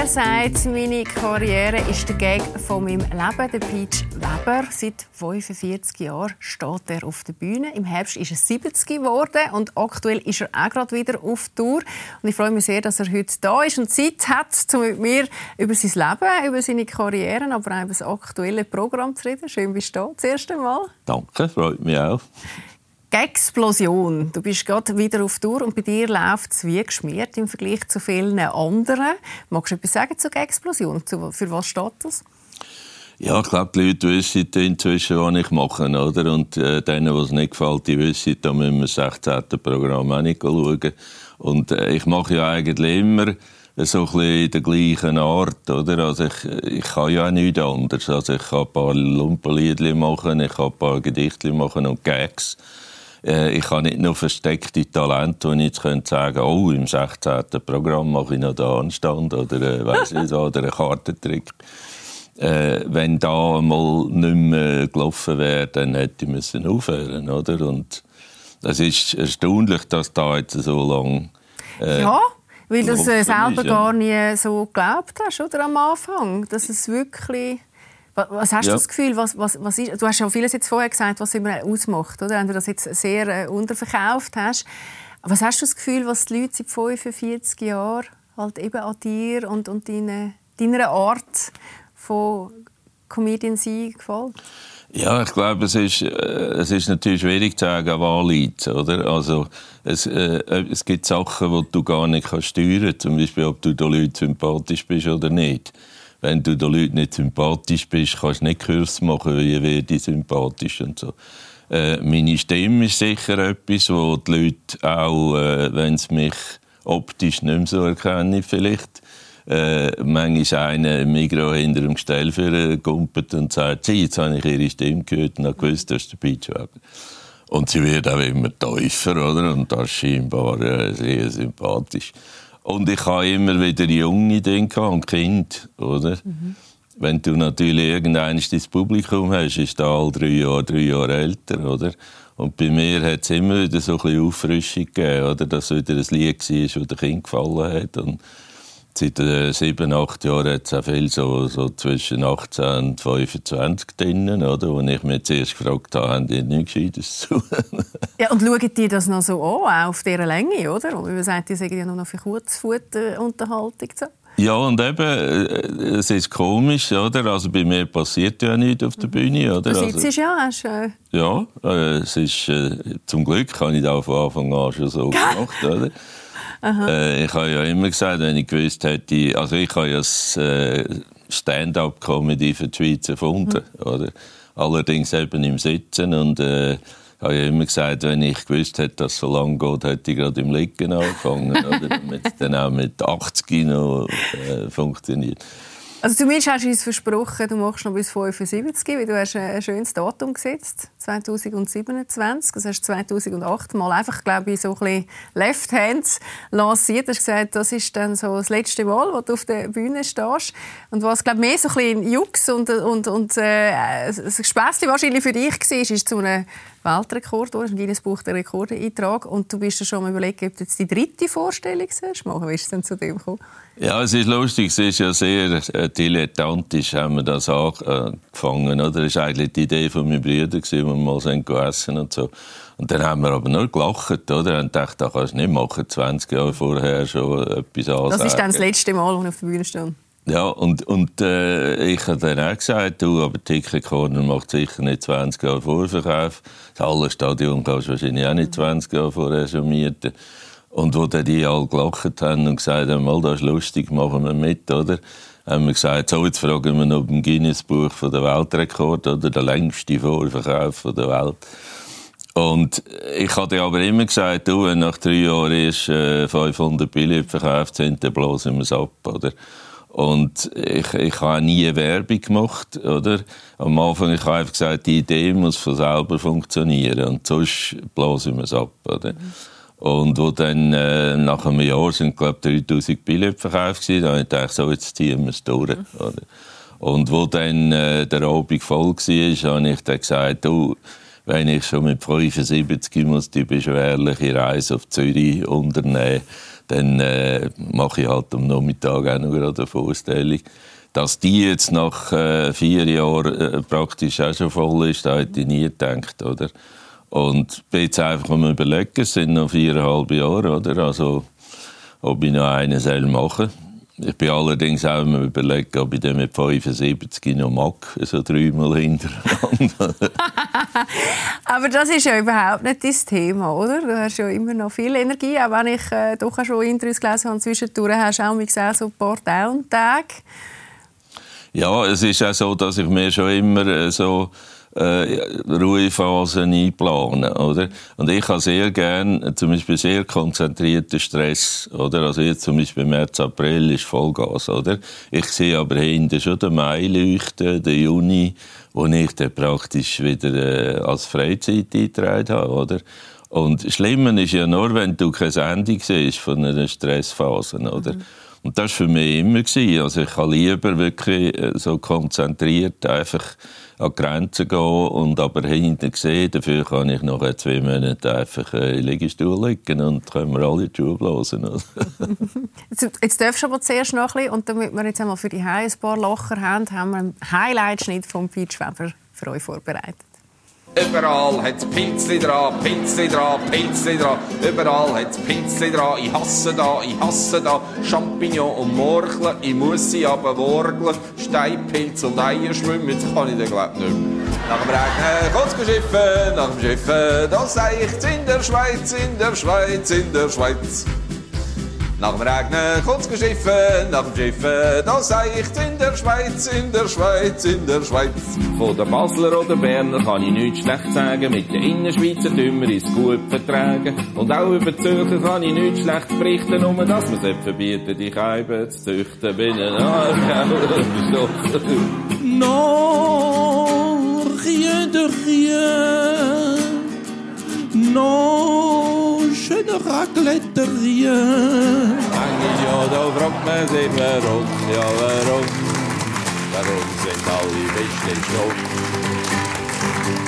Er sagt, meine Karriere ist der Gag von meinem Leben. Der Peach Weber, seit 45 Jahren steht er auf der Bühne. Im Herbst ist er 70 geworden und aktuell ist er auch gerade wieder auf Tour. Und ich freue mich sehr, dass er heute da ist und Zeit hat, um mit mir über sein Leben, über seine Karriere, aber auch über das aktuelle Programm zu reden. Schön, bist du da, das erste Mal. Danke, freut mich auch. Explosion. Du bist gerade wieder auf Tour und bei dir läuft es wie geschmiert im Vergleich zu vielen anderen. Magst du etwas sagen zur Explosion? Für was steht das? Ja, ich glaube, die Leute wissen inzwischen, was ich mache. Oder? Und äh, denen, was nicht gefällt, die wissen, da müssen wir das 16. Programm auch nicht schauen. Und äh, ich mache ja eigentlich immer so ein bisschen der gleichen Art. Oder? Also ich, ich kann ja auch nichts anderes. Also ich kann ein paar Lumpenliedchen machen, ich kann ein paar Gedichte machen und Gags. Äh, ich habe nicht nur versteckte Talente, wo ich jetzt könnte sagen oh, im 16. Programm mache ich noch den Anstand oder, äh, weiss nicht, oder einen Kartentrick. Äh, wenn da mal nicht mehr gelaufen wäre, dann hätte ich müssen aufhören oder? Und es ist erstaunlich, dass da jetzt so lange äh, ja, weil du es äh, selber ist, ja. gar nie so geglaubt hast, oder am Anfang, dass es wirklich was hast ja. du das Gefühl, was, was, was ist, du hast ja vieles jetzt vorher gesagt, was immer ausmacht, oder? wenn du das jetzt sehr äh, unterverkauft hast. Was hast du das Gefühl, was die Leute seit 45 Jahren halt eben an dir und, und deine, deiner Art von Comedian sein gefällt? Ja, ich glaube, es ist, äh, es ist natürlich schwierig zu sagen, was liegt, oder? Also, es, äh, es gibt Sachen, die du gar nicht kannst steuern kannst. Zum Beispiel, ob du den Leuten sympathisch bist oder nicht wenn du den Leuten nicht sympathisch bist, kannst du nicht Kurs machen, wie werde ich sympathisch und so. Äh, meine Stimme ist sicher etwas, wo die Leute auch, äh, wenn sie mich optisch nicht mehr so erkennen, vielleicht, äh, manchmal einen im Mikro hinter dem Gestell kumpelt und sagt, sie, jetzt habe ich ihre Stimme gehört und habe gewusst, das ist der Beachweber. Und sie wird auch immer tiefer, oder? Und das ist scheinbar äh, sehr sympathisch. Und ich habe immer wieder junge Ideen und Kind, oder? Mhm. Wenn du natürlich irgendein das Publikum hast, ist da all drei Jahre, drei Jahre älter, oder? Und bei mir hat es immer wieder so ein bisschen Auffrischung gegeben, oder? Dass wieder ein Lied war, das dem Kind gefallen hat. Und seit äh, sieben, acht Jahren hat es auch viel so, so zwischen 18 und 25 drinnen, oder? Wo ich mich zuerst gefragt habe, haben die nichts Gescheites zu Ja, und schauen die das noch so an, auf dieser Länge, oder? Und man sagt, die sagen ja nur noch für Kurzfutter-Unterhaltung so. Ja, und eben, äh, es ist komisch, oder? Also bei mir passiert ja nichts auf der mhm. Bühne, oder? Du sitzt also, ja hast, äh... Ja, äh, es ist, äh, zum Glück habe ich das von Anfang an schon so gemacht, oder? Äh, ich habe ja immer gesagt, wenn ich gewusst hätte, also ich habe ja das äh, Stand-up-Comedy für die Schweiz erfunden, mhm. oder? Allerdings eben im Sitzen und äh, habe ja immer gesagt, wenn ich gewusst hätte, dass es so lange geht, hätte ich gerade im Liegen angefangen, oder? Damit es dann auch mit 80 noch äh, funktioniert. Also zumindest hast du uns versprochen, du machst noch bis 75, weil du hast ein schönes Datum gesetzt, 2027. Das hast du 2008 mal einfach, glaube ich, so ein bisschen Left Hands lanciert. Du hast gesagt, das ist dann so das letzte Mal, wo du auf der Bühne stehst. Und was, glaube ich, mehr so ein bisschen Jux und, und, und äh, ein Späßchen wahrscheinlich für dich war, ist zu einem Weltrekord, du hast Guinness Buch der Rekorde Und du bist dir schon mal überlegt, ob du jetzt die dritte Vorstellung machen Wie ist es denn zu dem gekommen? Ja, es ist lustig, es ist ja sehr äh, dilettantisch, haben wir das angefangen. Oder? Das war eigentlich die Idee von meinen Brüdern, die wir mal sind essen und so. Und dann haben wir aber nur gelacht, oder? Und dachte, das kannst du nicht machen, 20 Jahre vorher schon etwas ansagen. Das ist dann das letzte Mal, als ich auf der Bühne stand. Ja, und, und äh, ich habe dann auch gesagt, du, aber Ticket Corner macht sicher nicht 20 Jahre Vorverkauf. Das Hallenstadion kannst du wahrscheinlich auch nicht 20 Jahre vorher schon. Und wo dann die alle gelacht haben und gesagt haben, mal, das ist lustig, machen wir mit, oder? Haben wir gesagt, so, jetzt fragen wir noch im Guinness-Buch von der Weltrekord, oder? Der längste Vorverkauf der Welt. Und ich hatte aber immer gesagt, du, wenn nach drei Jahren erst äh, 500 Billionen verkauft sind, dann blasen wir es ab, oder? Und ich, ich habe nie Werbung gemacht, oder? Am Anfang ich habe einfach gesagt, die Idee muss von selber funktionieren und sonst blasen wir es ab, oder? Und wo dann äh, nach einem Jahr sind, glaube ich, 3000 Billionen verkauft gewesen, da habe ich so, jetzt ziehen wir es durch, oder? Und wo dann äh, der Abend voll war, habe ich dann gesagt, du, wenn ich schon mit 75 muss die beschwerliche Reise auf Zürich unternehmen dann äh, mache ich halt am Nachmittag auch noch eine Vorstellung. Dass die jetzt nach äh, vier Jahren äh, praktisch auch schon voll ist, da hätte ich nie gedacht, oder? Und jetzt einfach am überlegen, es sind noch viereinhalb Jahre, oder? Also, ob ich noch einen soll machen Ich bin allerdings auch am überlegen, ob ich den mit 75 noch mag, so dreimal hintereinander. Aber das ist ja überhaupt nicht dein Thema, oder? Du hast ja immer noch viel Energie, auch wenn ich äh, doch schon Interviews gelesen habe, zwischendurch hast du auch mal so ein paar Down-Tage. Ja, es ist auch so, dass ich mir schon immer äh, so äh, Ruhephasen einplanen, oder? Und ich habe sehr gern, zum Beispiel sehr konzentrierten Stress, oder? Also jetzt zum Beispiel März, April ist Vollgas, oder? Ich sehe aber hinten schon den Mai leuchten, den Juni, wo ich dann praktisch wieder äh, als Freizeit eingetragen habe, oder? Und Schlimmer ist ja nur, wenn du keine Sendung siehst von einer Stressphase, oder? Mhm. Und das war für mich immer. Gewesen. Also ich kann lieber wirklich äh, so konzentriert einfach an die Grenzen gehen und aber hinten sehen, dafür kann ich noch zwei Monate einfach äh, im Liegestuhl liegen und können wir alle die Schuhe blasen. jetzt, jetzt darfst du aber zuerst noch ein bisschen, und damit wir jetzt einmal für die Haie ein paar Locher haben, haben wir einen Highlight-Schnitt von Pete Schweber für euch vorbereitet. Überall hat's Pinzli dran, Pinzli dran, Pinzli dran. Überall hat's Pinzli dran. Ich hasse da, ich hasse da. Champignon und Morcheln, ich muss sie aber worgeln. Steinpilz und Eier schwimmen, jetzt kann ich den glaub nicht mehr. Nach dem Regen kommt's schiffen, nach dem Schiffen, das seicht's in der Schweiz, in der Schweiz, in der Schweiz. Nach dem Regnen kommt's geschiffen, nach dem Schiffen, da seicht in der Schweiz, in der Schweiz, in der Schweiz. Von der Basler oder Berner kann ich nichts schlecht sagen, mit den Innerschweizer Dümmer ist gut vertragen. Und auch über Zürcher kann ich nichts schlecht berichten, nur dass man es verbieten, die Scheiben zu züchten. Bin ein Non, rien de rien. Non, je ne raclette rien. Manchmal ja, da fragt man sich warum, ja warum. Warum sind alle Weste schon?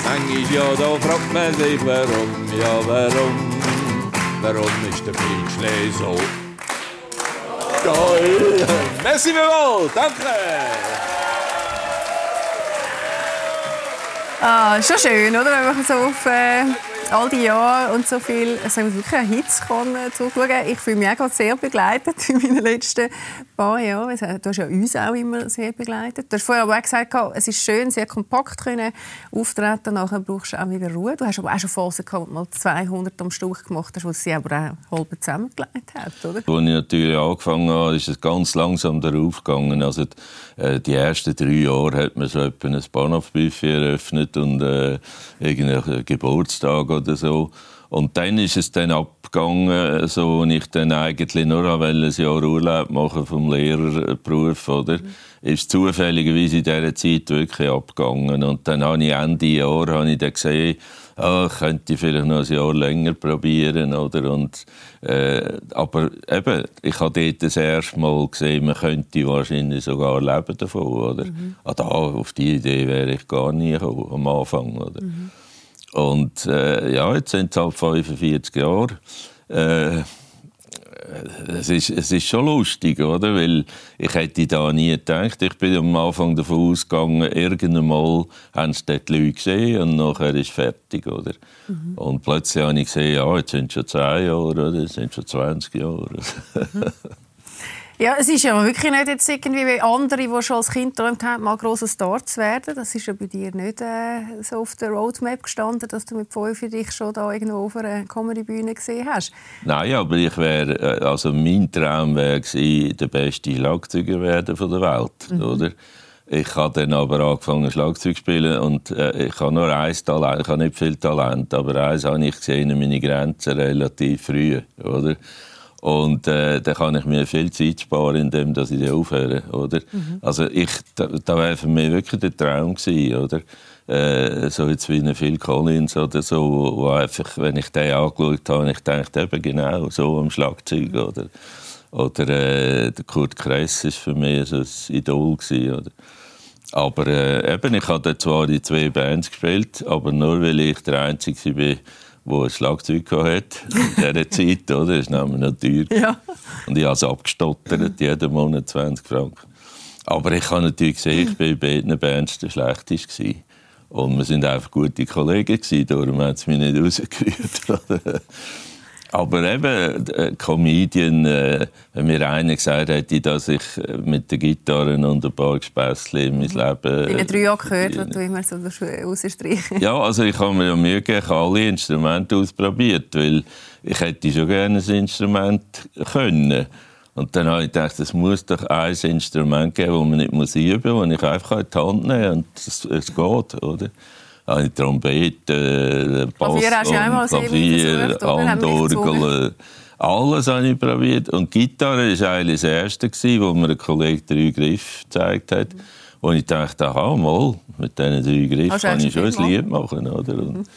Manchmal ja, da fragt man sich warum, ja warum. Warum ist der Pitschle so? Geil! Merci vielmals, danke! Ah, schon schön, oder? Wenn man so auf... Äh all die Jahre und so viel, haben wirklich Hits kann, zuschauen. Ich fühle mich auch sehr begleitet in meinen letzten paar Jahren. Du hast ja uns auch immer sehr begleitet. Du hast vorher aber auch gesagt, es ist schön, sehr kompakt können auftreten. Nachher brauchst du auch wieder Ruhe. Du hast aber auch schon Phasen gehabt, mal 200 am Stück gemacht hast, wo sie aber auch halb zusammengelegt hat, oder? Als ich natürlich angefangen habe, ist es ganz langsam darauf gegangen. Also äh, die ersten drei Jahre hat man so etwa ein Bahnhofbuffet eröffnet und äh, irgendeinen Geburtstag oder so. Und dann ist es dann abgegangen, so, und ich dann eigentlich nur ein Jahr Urlaub machen vom Lehrerberuf, oder? Mhm. Ist zufälligerweise in dieser Zeit wirklich abgegangen. Und dann habe ich Ende Jahr habe ich dann gesehen, ah, könnte ich vielleicht noch ein Jahr länger probieren, oder? Und, äh, aber eben, ich habe dort das erste Mal gesehen, man könnte wahrscheinlich sogar leben davon, oder? Mhm. Ah, da, auf die Idee wäre ich gar nie gekommen, am Anfang, oder? Mhm. Und äh, ja, jetzt sind es halt 45 Jahre. Äh, es ist, es ist schon lustig, oder? Weil ich hätte da nie gedacht. Ich bin am Anfang davon ausgegangen, irgendwann mal haben sie dort Leute gesehen und nachher ist es fertig, oder? Mhm. Und plötzlich habe ich gesehen, ja, jetzt sind es schon 10 Jahre, oder? Jetzt sind schon 20 Jahre. Mhm. Ja, es ist ja wirklich nicht jetzt irgendwie wie andere, die schon als Kind geträumt haben, mal grosser Star zu werden. Das ist ja bei dir nicht äh, so auf der Roadmap gestanden, dass du mit fünf dich schon da irgendwo auf einer Comedy-Bühne gesehen hast. Nein, aber ich wäre, äh, also mein Traum wäre der beste Schlagzeuger werden von der Welt, mhm. oder? Ich habe dann aber angefangen Schlagzeug zu spielen und äh, ich habe nur ein Talent, ich habe nicht viel Talent, aber eins habe ich gesehen, meine Grenzen relativ früh, oder? Und äh, dann kann ich mir viel Zeit sparen, indem dass ich aufhöre, oder? Mhm. Also ich, da, da wäre für mich wirklich der Traum gewesen, oder? Äh, so jetzt wie eine Phil Collins oder so, wo einfach, wenn ich den angeschaut habe, ich dachte eben genau so am Schlagzeug, mhm. oder? Oder äh, der Kurt Kress ist für mich so ein Idol gewesen, oder? Aber äh, eben, ich habe zwar die zwei Bands gespielt, aber nur weil ich der Einzige war, der ein Schlagzeug hatte in dieser Zeit. Oder? Das ist nämlich noch teuer. Ja. Und ich habe es abgestottert, jeden Monat 20 Franken. Aber ich habe natürlich gesehen, ich war bei beiden Bands der Schlechteste. Und wir sind einfach gute Kollegen, gewesen, darum hat es mich nicht rausgerührt. Aber eben, äh, Comedian, äh, wenn mir einer gesagt hätte, dass ich äh, mit der Gitarre und ein paar Gespässchen in mein Leben... In den drei Jahren gehört, die du immer so rausstreichen Ja, also ich habe mir ja Mühe gegeben, ich habe alle Instrumente ausprobiert, weil ich hätte schon gerne ein Instrument können. Und dann habe ich gedacht, es muss doch ein Instrument geben, das man nicht muss üben muss, das ich einfach in die Hand nehmen kann und es, es geht, oder? Eine Trompete, Bass, Klavier hast einmal Klavier, Handorgel, alles habe ich probiert. Und Gitarre war eigentlich das Erste, gewesen, wo mir ein Kollege drei Griffe gezeigt hat. Wo ich dachte, aha, mal, mit diesen drei Griffen du kann ich schon schon ein Lied machen. Oder? Und,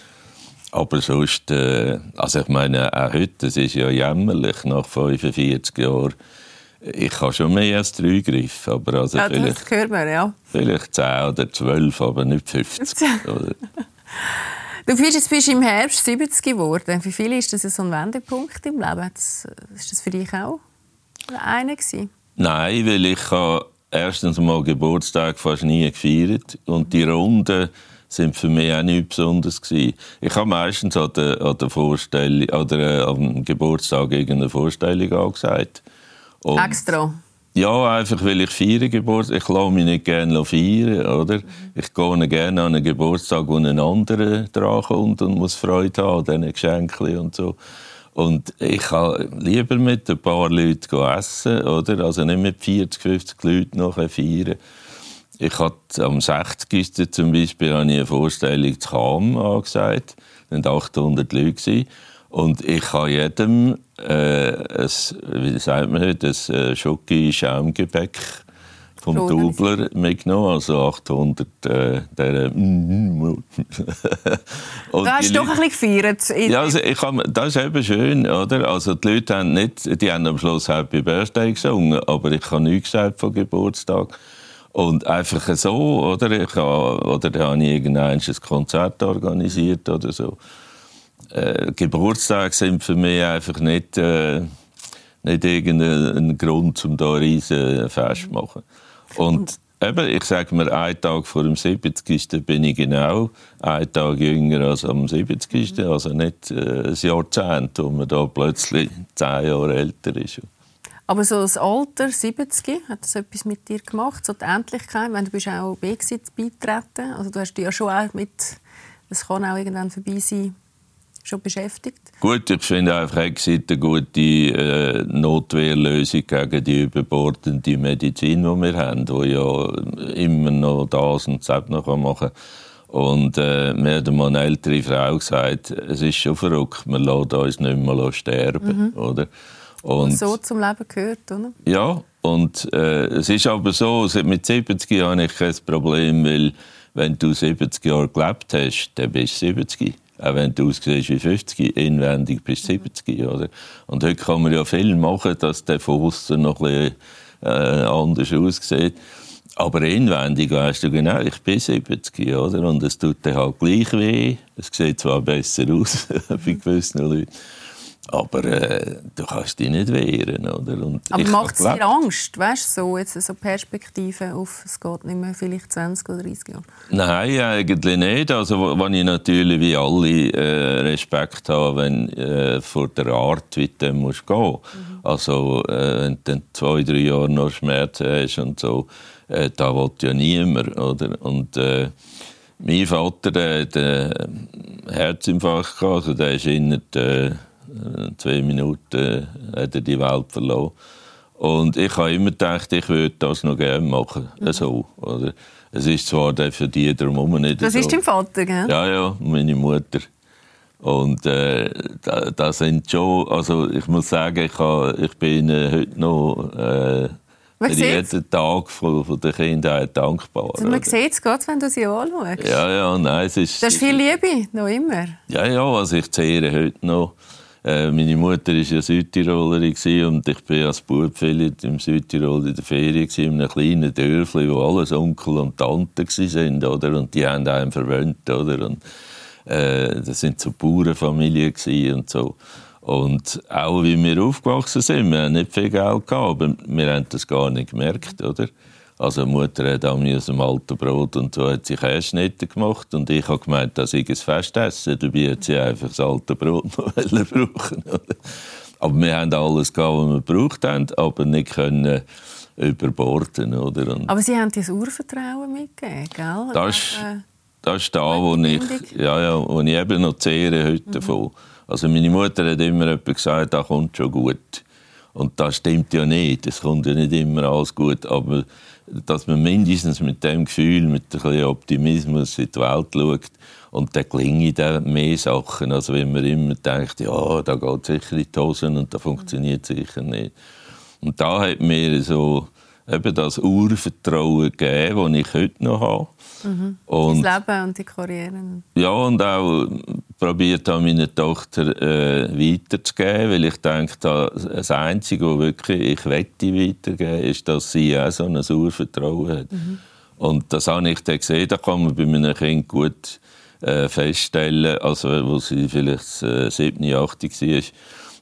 aber sonst, äh, also ich meine, auch heute, das ist ja jämmerlich, nach 45 Jahren, ich habe schon mehr als drei Griffe, aber also Ja, vielleicht, man, ja. vielleicht 10 oder 12, aber nicht 50. oder? Du bist jetzt bist im Herbst 70 geworden. Für viele ist das so ein Wendepunkt im Leben. Ist das für dich auch einer gewesen? Nein, weil ich habe erstens mal Geburtstag fast nie gefeiert und die Runden sind für mich auch nichts Besonderes gewesen. Ich habe meistens an der, an der Vorstellung oder am Geburtstag irgendeine Vorstellung angesagt. Und Extra. Ja, einfach weil ich feiere Geburtstag. Ich lasse mich nicht gerne feiern, oder? Ich gehe gerne an einen Geburtstag, wo ein anderer drankommt und muss Freude haben an diesen Geschenken und so. Und ich kann lieber mit ein paar Leuten essen, oder? Also nicht mit 40, 50 Leuten nachher feiern. Ich hatte am 60. zum Beispiel eine Vorstellung zu Cham angesagt. Es waren 800 Leute. Und ich habe jedem äh, ein, wie sagt man ein äh, Schoki-Schaumgebäck vom So Dubler mitgenommen, also 800 äh, der Und Du hast doch ein bisschen gefeiert. Ja, also ich hab, das ist eben schön, oder? Also die Leute haben nicht, die haben am Schluss Happy Birthday gesungen, aber ich habe nichts gesagt von Geburtstag. Und einfach so, oder? Ich habe, oder da habe ich irgendwann ein Konzert organisiert oder so. Äh, Geburtstage sind für mich einfach nicht, äh, nicht irgendein Grund, um da riesen Fest zu machen. Und eben, ich sage mir, einen Tag vor dem 70. bin ich genau einen Tag jünger als am 70. Also nicht äh, ein Jahrzehnt, wo man da plötzlich zehn Jahre älter ist. Aber so das Alter, 70, hat das etwas mit dir gemacht? So die Endlichkeit, wenn du bist auch B-Exit beitreten. Also du hast dich ja schon auch mit, das kann auch irgendwann vorbei sein, schon beschäftigt. Gut, ich finde einfach Exit eine gute äh, Notwehrlösung gegen die überbordende Medizin, die wir haben, die ja immer noch das und das noch machen kann. Und äh, mir hat mal eine ältere Frau gesagt, es ist schon verrückt, wir lassen uns nicht mehr sterben. Oder? Und, so zum Leben gehört, oder? ja, und äh, es ist aber so, seit mit 70 Jahren habe ich kein Problem, weil wenn du 70 Jahre gelebt hast, dann bist du 70. Auch wenn du aussiehst wie 50, inwendig bist du 70. Oder? Und heute kann man ja viel machen, dass der außen noch ein bisschen äh, anders aussieht. Aber inwendig weißt du genau, ich bin 70, oder? Und es tut dir halt gleich weh. Es sieht zwar besser aus bei gewissen Leuten. Aber äh, du kannst dich nicht wehren, oder? Und Aber macht es dir Angst, weißt du, so, jetzt so Perspektive auf, es geht nicht mehr vielleicht 20 oder 30 Jahre? Nein, eigentlich nicht. Also, wenn ich natürlich wie alle äh, Respekt habe, wenn äh, vor der Art, wie du musst gehen. Also, äh, wenn du dann zwei, drei Jahre noch Schmerzen hast und so, äh, da will ja niemand, oder? Und äh, mein Vater, der äh, Herzinfarkt gehabt, also der ist innerhalb zwei Minuten äh, hat er die Welt verloren. Und ich habe immer gedacht, ich würde das noch gerne machen. So, oder? Es ist zwar der für die drumherum nicht Das so. ist dein Vater, gell? Ja, ja, meine Mutter. Und äh, da, da sind schon, also ich muss sagen, ich, habe, ich bin ihnen heute noch äh, für jeden Tag von, von der Kindheit dankbar. Also, man sieht es gerade, wenn du sie anschaust. Ja, ja, nein, es ist... Du hast viel Liebe, noch immer. Ja, ja, also ich zehre heute noch. Äh, meine Mutter war ja Südtirolerin und ich bin als Bub viel im Südtirol in der Ferien in einem kleinen Dörfli, wo alles Onkel und Tante waren, oder? Und die haben einen verwöhnt, oder? Und, Äh, das sind so Bauernfamilien und so. Und auch wie wir aufgewachsen sind, wir haben nicht viel Geld gehabt, aber wir haben das gar nicht gemerkt, oder? Also die Mutter hat auch aus dem alten Brot und so hat sie Käseschnitte gemacht und ich habe gemeint, dass ich ein Festessen. Dabei hat sie einfach das alte Brot noch brauchen. Aber wir haben alles gehabt, was wir gebraucht haben, aber nicht können überborden, oder? Und aber Sie haben das Urvertrauen mitgegeben, gell? Das ist, das ist da, wo ich, ja, ja, wo ich eben noch zehre heute mhm. davon. Also meine Mutter hat immer gesagt, das kommt schon gut. Und das stimmt ja nicht. Es kommt ja nicht immer alles gut. Aber dass man mindestens mit dem Gefühl, mit ein bisschen Optimismus in die Welt schaut und dann gelingen dann mehr Sachen, als wenn man immer denkt, ja, da geht sicher in die Hosen und da funktioniert sicher nicht. Und da hat mir so eben das Urvertrauen gegeben, das ich heute noch habe. Mhm. Und, das Leben und die Karriere. Ja, und auch probiert an meine Tochter äh, weiterzugeben, weil ich denke, das Einzige, was wirklich ich wette weitergeben ist, dass sie auch so ein Urvertrauen hat. Mhm. Und das habe ich dann gesehen, da kann man bei meinen Kindern gut äh, feststellen, also wo sie vielleicht äh, 7, 8 war,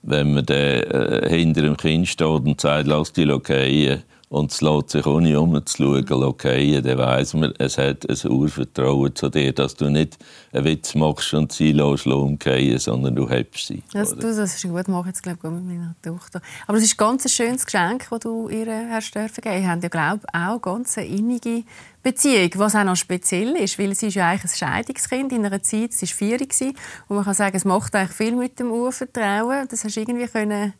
wenn man dann äh, hinter dem Kind steht und sagt, lass die gehen, und es lässt sich ohne umzuschauen okay, dann weiss man, es hat ein Urvertrauen zu dir, dass du nicht einen Witz machst und sie lässt umgehen, sondern du hebst sie. Das, du, das ist gut, mache jetzt glaube ich mit meiner Tochter. Aber es ist ein ganz schönes Geschenk, das du ihr hast dürfen geben. Ihr habt ja glaube ich auch ganz eine innige Beziehung, was auch noch speziell ist, weil sie ist ja eigentlich ein Scheidungskind in einer Zeit, sie war vier, und man kann sagen, es macht eigentlich viel mit dem Urvertrauen. Das hast du irgendwie können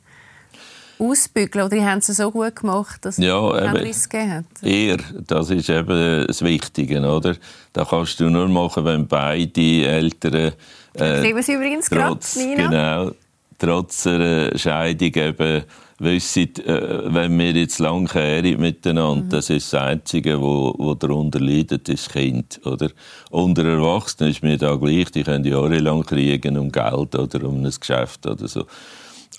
ausbügeln? Oder haben sie so gut gemacht, dass ja, es gegeben hat? Eher, das ist eben das Wichtige. Oder? Das kannst du nur machen, wenn beide Eltern... Äh, sie übrigens trotz, grad. Genau, trotz einer Scheidung eben wissen, äh, wenn wir jetzt lang kehren miteinander, mhm. das ist das Einzige, wo, wo darunter leidet, ist das Kind. Oder? Unter Erwachsenen ist mir da gleich, die können jahrelang kriegen um Geld oder um ein Geschäft oder so.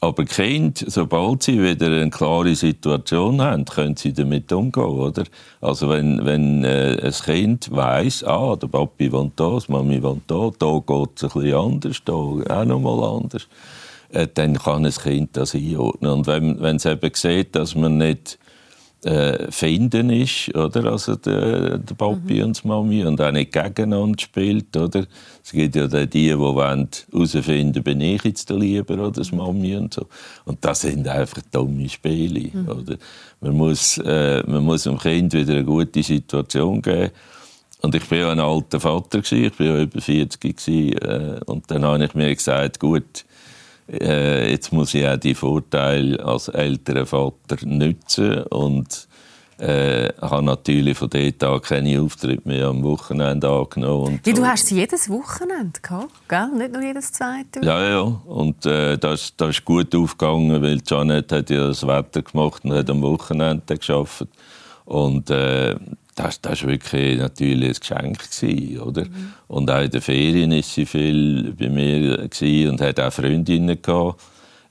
Aber Kind, sobald sie wieder eine klare Situation haben, können sie damit umgehen, oder? Also wenn, wenn äh, ein Kind weiss, ah, der Papi da, die Mami wohnt da, da geht es ein bisschen anders, da auch noch mal anders, äh, dann kann ein Kind das einordnen. Und wenn, wenn es eben sieht, dass man nicht äh, finden ist, oder? Also der, der Papi mhm. und die Mami und auch nicht gegeneinander spielt, oder? Es gibt ja die, die wollen herausfinden, bin ich jetzt der Lieber oder das Mami und so. Und das sind einfach dumme Spiele, mhm. oder? Man muss, äh, man muss dem Kind wieder eine gute Situation geben. Und ich war ja ein alter Vater, gewesen, ich war ja über 40 gewesen, äh, und dann habe ich mir gesagt, gut, äh, jetzt muss ich auch die Vorteile als älterer Vater nutzen und äh, habe natürlich von dort an keine Auftritte mehr am Wochenende angenommen. Ja, so. Du hast sie jedes Wochenende gehabt, gell? nicht nur jedes zweite? Ja, ja. Und äh, das, das ist gut aufgegangen, weil Janet hat ja das Wetter gemacht und hat am Wochenende geschafft. Und äh, das, das war wirklich natürlich ein Geschenk. Gewesen, oder? Mhm. Und auch in den Ferien war sie viel bei mir und hatte auch Freundinnen. Gehabt.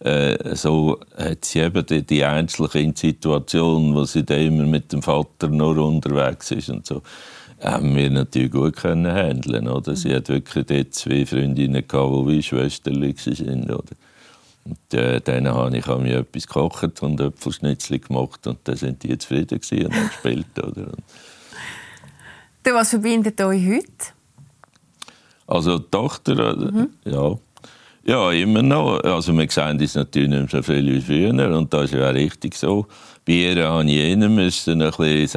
Äh, so hat sie eben die, die Einzelkind-Situation, wo sie dann immer mit dem Vater noch unterwegs ist und so, haben wir natürlich gut können handeln. Oder? Sie hat wirklich dort zwei Freundinnen, gehabt, die wie Schwestern waren. Oder? Und äh, denen habe ich mir etwas gekocht und Äpfelschnitzel gemacht und dann sind die zufrieden und haben gespielt. Oder? Was verbindet euch heute? Also die Tochter, äh, mhm. ja. Ja, immer noch. Also wir sehen das natürlich nicht so viel wie früher und das ist ja auch richtig so. Bei ihr habe ich eher müssen ein bisschen,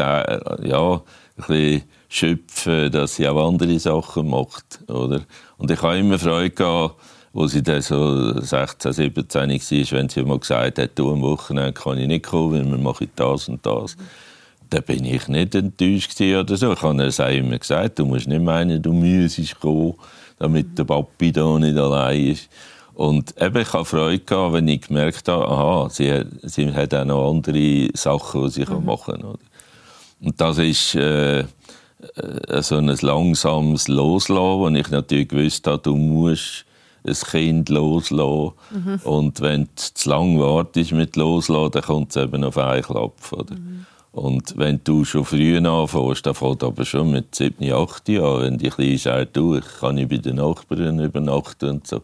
ja, ein bisschen schöpfen, dass sie auch andere Sachen macht. Oder? Und ich habe immer Freude gehabt, wo sie dann so 16, 17 war, wenn sie mal gesagt hat, du am Wochenende kann ich nicht kommen, weil wir machen das und das. Da bin ich nicht enttäuscht oder so. Ich habe es auch immer gesagt, du musst nicht meinen, du müsstest kommen, damit der Papi da nicht allein ist. Und eben, ich habe Freude gehabt, wenn ich gemerkt habe, aha, sie, sie hat auch noch andere Sachen, die sie mhm. machen kann. Oder? Und das ist äh, äh, so ein langsames Loslassen, wo ich natürlich gewusst habe, du musst ein Kind loslassen. Mhm. Und wenn du zu lange wartest mit Loslassen, dann kommt es eben auf einen Klapp. Oder? Mhm. Und wenn du schon früh anfängst, dann fängt aber schon mit 7, 8 Jahren, wenn die Kleine sagt, du, ich kann nicht bei den Nachbarn übernachten und so.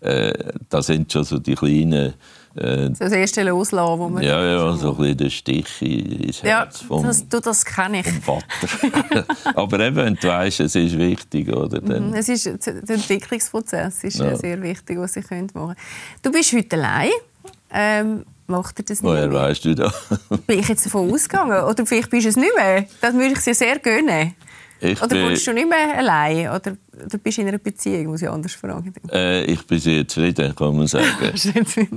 Äh, das sind schon so die kleinen... Äh, so das erste Loslassen, wo man... Ja, ja, so ein bisschen der Stich ins Herz ja, vom, das, du, das kenne ich. vom Vater. aber eben, wenn du weißt, es ist wichtig, oder? Dann... Mhm, es ist, der Entwicklungsprozess ist ja. sehr wichtig, was sie machen können. Du bist heute allein. Ähm, macht er das nicht Woher weißt du das? bin ich jetzt davon ausgegangen? Oder vielleicht bist du es nicht mehr? Das würde ich dir sehr gönnen. Ich oder bin... wohnst du nicht mehr allein? Oder, oder bist du in einer Beziehung? Muss ich anders fragen. Äh, ich bin sehr zufrieden, kann man sagen.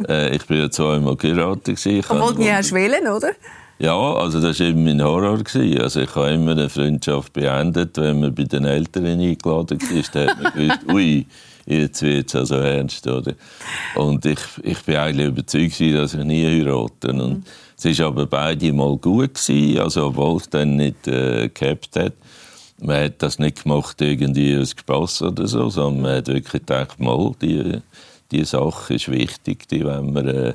äh, ich bin ja zweimal geheiratet. Obwohl du nie hast wählen, oder? Ja, also das war eben mein Horror. Also ich habe immer eine Freundschaft beendet, wenn man bei den Eltern eingeladen ist. Da hat man gewusst, ui, jetzt wird es also ernst. Oder? Und ich, ich bin eigentlich überzeugt, dass ich nie heirate. Und mhm. Es war aber beide mal gut, gewesen, also obwohl es dann nicht äh, gehabt hat. Man hat das nicht gemacht irgendwie aus Spass oder so, sondern man hat wirklich gedacht, mal, die, die Sache ist wichtig, die wollen wir äh,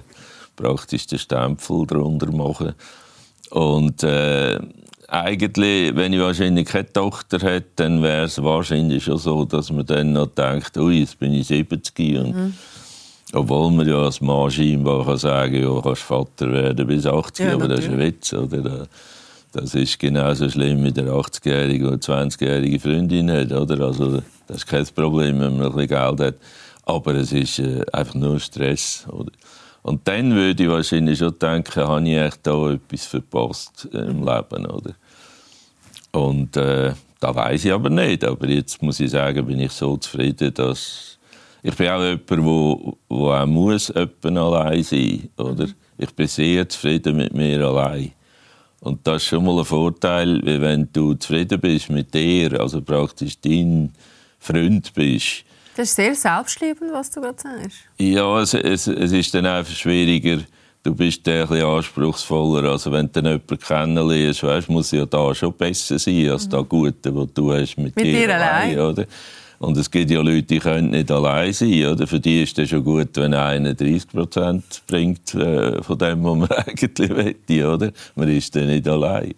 praktisch den Stempel darunter machen. Und äh, eigentlich, wenn ich wahrscheinlich keine Tochter hätte, dann wäre es wahrscheinlich schon so, dass man dann noch denkt, ui, jetzt bin ich 70 und mhm. Obwohl man ja als Mann scheinbar kann sagen ja, kannst Vater werden bis 80, ja, aber das ist ein Witz. Oder? Das ist genauso schlimm mit der 80-jährigen oder 20-jährigen Freundin hat. Oder? Also, das ist kein Problem, wenn man ein bisschen Geld hat. Aber es ist äh, einfach nur Stress. Oder? Und dann würde ich wahrscheinlich schon denken, habe ich echt da etwas verpasst im Leben, oder? Und äh, da weiß ich aber nicht. Aber jetzt muss ich sagen, bin ich so zufrieden, dass ich bin auch jemand, der wo, wo auch muss allein sein, oder? Ich bin sehr zufrieden mit mir allein. Und das ist schon mal ein Vorteil, wenn du zufrieden bist mit dir, also praktisch dein Freund bist, das ist sehr selbstliebend, was du gerade sagst. Ja, es, es, es ist dann einfach schwieriger. Du bist ein bisschen anspruchsvoller. Also wenn du jemanden kennenlernst, weißt, muss ja da schon besser sein als mhm. das Gute, was du hast mit, mit dir, dir allein. Oder? Und es gibt ja Leute, die können nicht allein sein. Oder? Für die ist es schon gut, wenn einer 30 Prozent bringt äh, von dem, was man eigentlich will. Oder? Man ist dann nicht allein.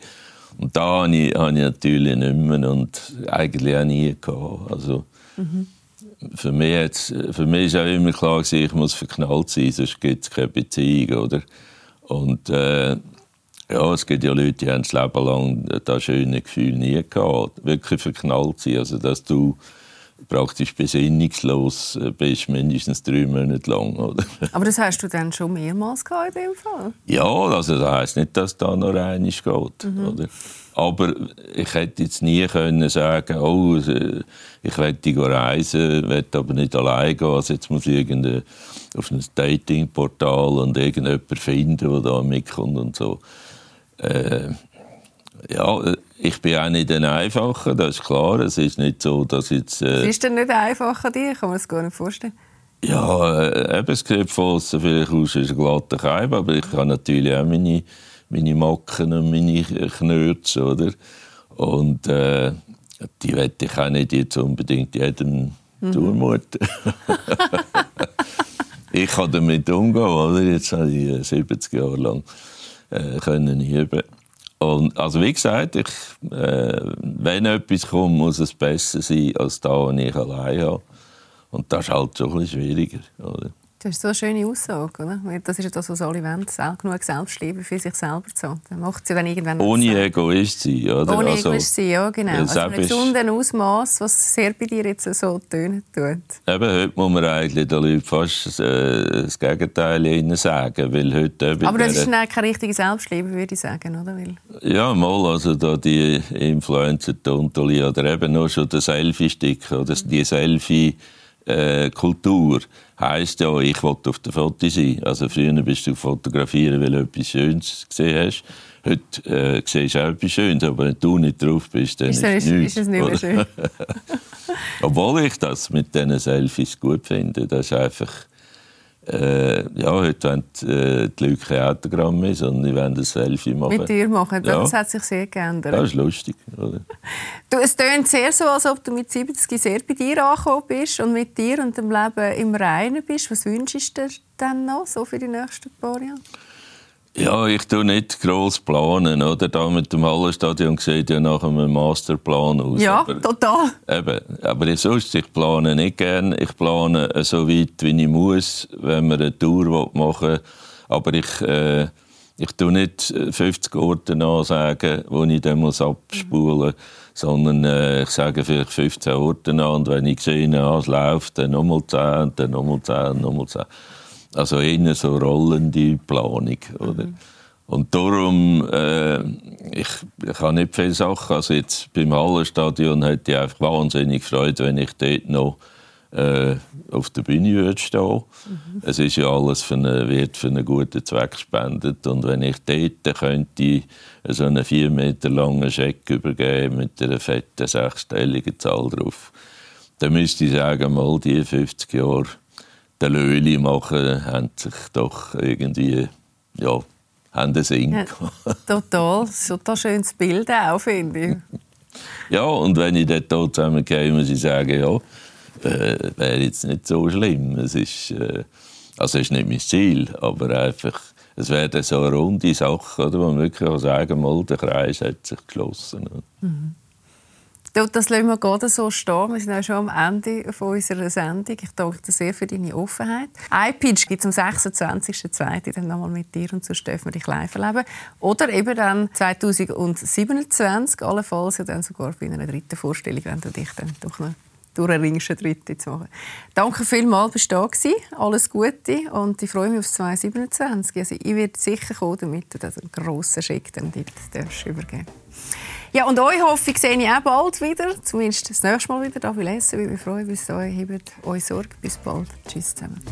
Und da habe ich, habe ich natürlich nicht mehr und eigentlich auch nie gehabt. Also, mhm für mich, jetzt, für mich ist auch immer klar gewesen, ich muss verknallt sein, sonst gibt es keine Beziehung, oder? Und äh, ja, es gibt ja Leute, die haben das Leben lang das schöne Gefühl nie gehabt, wirklich verknallt sein, also dass du praktisch besinnungslos bist, mindestens drei Monate lang. Oder? Aber das hast du dann schon mehrmals gehabt in dem Fall? Ja, also das heisst nicht, dass da noch einig geht. Mhm. Oder? Aber ich hätte jetzt nie können sagen, oh, ich möchte reisen, möchte aber nicht allein gehen. Also jetzt muss ich auf ein Datingportal und irgendjemanden finden, der da mitkommt und so. Äh, ja, ich bin auch nicht ein Einfacher, das ist klar. Es ist nicht so, dass jetzt... Äh, ist denn nicht einfach an dir? Kann man es gar nicht vorstellen. Ja, äh, eben, es sieht von außen vielleicht aus, ist ein glatter Keim, aber ich habe natürlich auch meine meine Macken und meine Knötze, oder? Und äh, die wette ich auch nicht jetzt unbedingt jedem mhm. zumuten. ich kann damit umgehen, oder? Jetzt habe ich 70 äh, Jahre lang äh, können üben. Und, also wie gesagt, ich, äh, wenn etwas kommt, muss es besser sein als da, was ich allein habe. Und das ist halt schon ein bisschen schwieriger. Oder? Das ist so eine schöne Aussage, oder? Das ist das, was alle wollen, genug Selbstliebe für sich selber zu haben. Dann macht sie dann irgendwann Ohne Egoist sein, oder? Ohne also, Egoist sein, ja, genau. Also ein gesunden Ausmaß, was sehr bei dir jetzt so tönen tut. Eben, heute muss man eigentlich den Leuten fast äh, das Gegenteil sagen, weil heute... Aber das ist dann keine richtige Selbstliebe, würde ich sagen, oder? Weil ja, mal, also da die Influencer-Tontoli oder eben nur schon der Selfie-Stick oder die Selfie- äh, Kultur heisst ja, ich will auf der Foto sein. Also früher bist du fotografieren, weil du etwas Schönes gesehen hast. Heute äh, siehst du auch etwas Schönes, aber wenn du nicht drauf bist, dann ist, ist, nichts, ist es nicht mehr schön. Obwohl ich das mit diesen Selfies gut finde. Das ist einfach äh, ja, heute wollen die, äh, die Leute kein Autogramm mehr, sondern die wollen ein Selfie machen. Mit dir machen, das ja. hat sich sehr geändert. Das ist lustig, oder? Du, es klingt sehr so, als ob du mit 70 sehr bei dir angekommen bist und mit dir und dem Leben im Reinen bist. Was wünschst du dir dann noch so für die nächsten paar Jahre? Ja, ich tue nicht gross planen, oder? Da mit dem Hallenstadion sieht ja nach einem Masterplan aus. Ja, aber, total. Eben, aber sonst, ich plane nicht gern. Ich plane so weit, wie ich muss, wenn wir eine Tour machen will. Aber ich, äh, ich tue nicht 50 Orte ansagen, wo ich dann muss abspulen muss, sondern äh, ich sage vielleicht 15 Orte an und wenn ich sehe, ah, es läuft, dann nochmal 10, dann nochmal 10, nochmal 10. Also eher so rollende Planung, oder? Mhm. Und darum, äh, ich, ich habe nicht viele Sachen. Also jetzt beim Hallenstadion hätte ich einfach wahnsinnig Freude, wenn ich dort noch äh, auf der Bühne würde stehen. Mhm. Es ist ja alles für eine, wird für einen guten Zweck gespendet. Und wenn ich dort könnte so einen vier Meter langen Scheck übergeben mit einer fetten sechsstelligen Zahl drauf, dann müsste ich sagen, mal die 50 Jahre der Löli machen, haben sich doch irgendwie, ja, haben den Sinn ja, Total, ein schönes Bild auch, finde ich. ja, und wenn ich dort zusammengehe, muss ich sagen, ja, äh, wäre jetzt nicht so schlimm. Es ist, äh, also es ist nicht mein Ziel, aber einfach, es wäre so eine runde Sache, oder, wo man wirklich sagen kann, der Kreis hat sich geschlossen. Mhm. Das lassen wir gerade so stehen. Wir sind auch schon am Ende unserer Sendung. Ich danke dir sehr für deine Offenheit. iPitch gibt es am 26.02. dann nochmal mit dir und sonst dürfen wir dich live erleben. Oder eben dann 2027, allenfalls ja dann sogar bei einer dritten Vorstellung, wenn du dich dann doch noch durchringst, eine dritte zu machen. Danke vielmals, bist du da gewesen. Alles Gute und ich freue mich auf 2027. Also ich werde sicher kommen, damit du einen grossen Scheck dann übergeben darfst. Ja, und euch hoffe ich, sehe ich auch bald wieder. Zumindest das nächste Mal wieder. Da will essen, weil wir freuen uns. Euch habt euch Sorge. Bis bald. Tschüss zusammen.